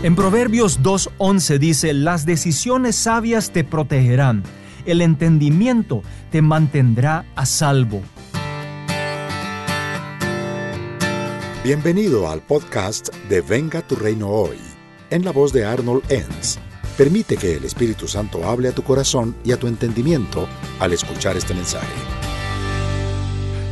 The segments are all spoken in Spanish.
En Proverbios 2.11 dice, las decisiones sabias te protegerán, el entendimiento te mantendrá a salvo. Bienvenido al podcast de Venga tu Reino Hoy, en la voz de Arnold Enns. Permite que el Espíritu Santo hable a tu corazón y a tu entendimiento al escuchar este mensaje.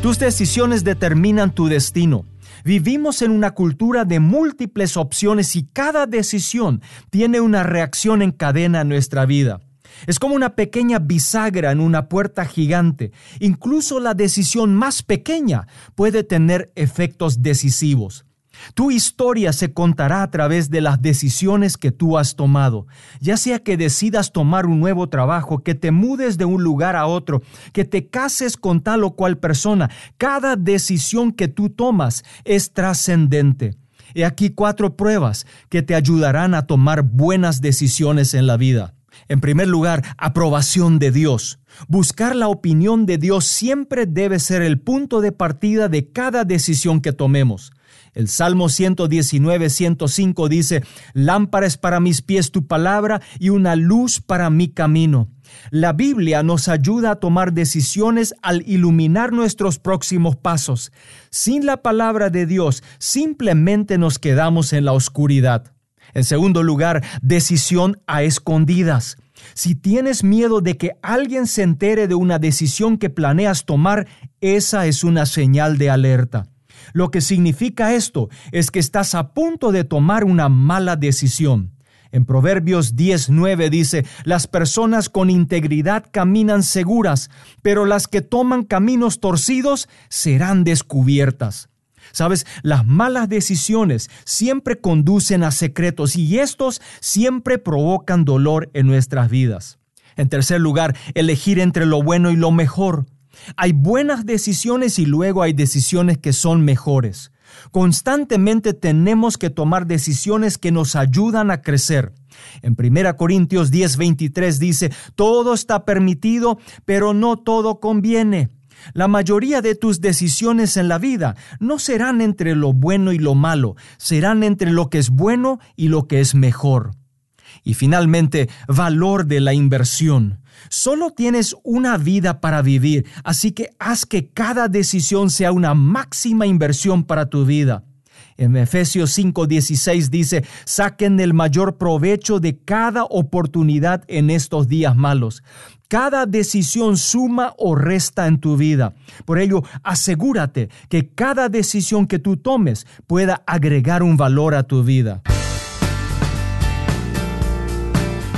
Tus decisiones determinan tu destino. Vivimos en una cultura de múltiples opciones y cada decisión tiene una reacción en cadena en nuestra vida. Es como una pequeña bisagra en una puerta gigante. Incluso la decisión más pequeña puede tener efectos decisivos. Tu historia se contará a través de las decisiones que tú has tomado, ya sea que decidas tomar un nuevo trabajo, que te mudes de un lugar a otro, que te cases con tal o cual persona. Cada decisión que tú tomas es trascendente. He aquí cuatro pruebas que te ayudarán a tomar buenas decisiones en la vida. En primer lugar, aprobación de Dios. Buscar la opinión de Dios siempre debe ser el punto de partida de cada decisión que tomemos. El Salmo 119, 105 dice, Lámpara es para mis pies tu palabra y una luz para mi camino. La Biblia nos ayuda a tomar decisiones al iluminar nuestros próximos pasos. Sin la palabra de Dios, simplemente nos quedamos en la oscuridad. En segundo lugar, decisión a escondidas. Si tienes miedo de que alguien se entere de una decisión que planeas tomar, esa es una señal de alerta. Lo que significa esto es que estás a punto de tomar una mala decisión. En Proverbios 10:9 dice, las personas con integridad caminan seguras, pero las que toman caminos torcidos serán descubiertas. Sabes, las malas decisiones siempre conducen a secretos y estos siempre provocan dolor en nuestras vidas. En tercer lugar, elegir entre lo bueno y lo mejor. Hay buenas decisiones y luego hay decisiones que son mejores. Constantemente tenemos que tomar decisiones que nos ayudan a crecer. En 1 Corintios 10:23 dice, todo está permitido, pero no todo conviene. La mayoría de tus decisiones en la vida no serán entre lo bueno y lo malo, serán entre lo que es bueno y lo que es mejor. Y finalmente, valor de la inversión. Solo tienes una vida para vivir, así que haz que cada decisión sea una máxima inversión para tu vida. En Efesios 5:16 dice, saquen el mayor provecho de cada oportunidad en estos días malos. Cada decisión suma o resta en tu vida. Por ello, asegúrate que cada decisión que tú tomes pueda agregar un valor a tu vida.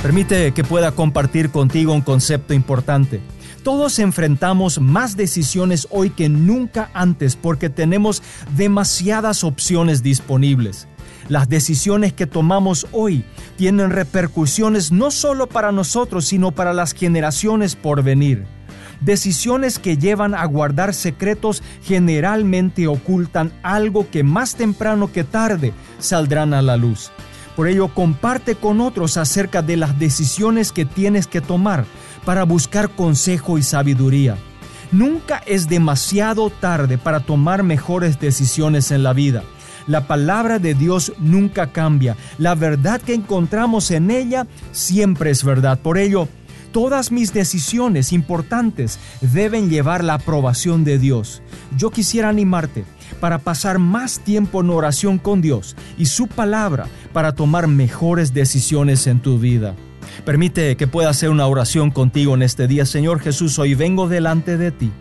Permite que pueda compartir contigo un concepto importante. Todos enfrentamos más decisiones hoy que nunca antes porque tenemos demasiadas opciones disponibles. Las decisiones que tomamos hoy tienen repercusiones no solo para nosotros, sino para las generaciones por venir. Decisiones que llevan a guardar secretos generalmente ocultan algo que más temprano que tarde saldrán a la luz. Por ello, comparte con otros acerca de las decisiones que tienes que tomar para buscar consejo y sabiduría. Nunca es demasiado tarde para tomar mejores decisiones en la vida. La palabra de Dios nunca cambia. La verdad que encontramos en ella siempre es verdad. Por ello, todas mis decisiones importantes deben llevar la aprobación de Dios. Yo quisiera animarte para pasar más tiempo en oración con Dios y su palabra para tomar mejores decisiones en tu vida. Permite que pueda hacer una oración contigo en este día. Señor Jesús, hoy vengo delante de ti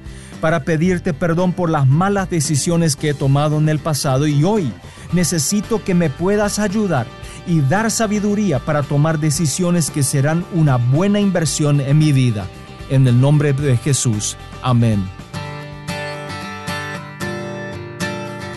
para pedirte perdón por las malas decisiones que he tomado en el pasado y hoy necesito que me puedas ayudar y dar sabiduría para tomar decisiones que serán una buena inversión en mi vida. En el nombre de Jesús. Amén.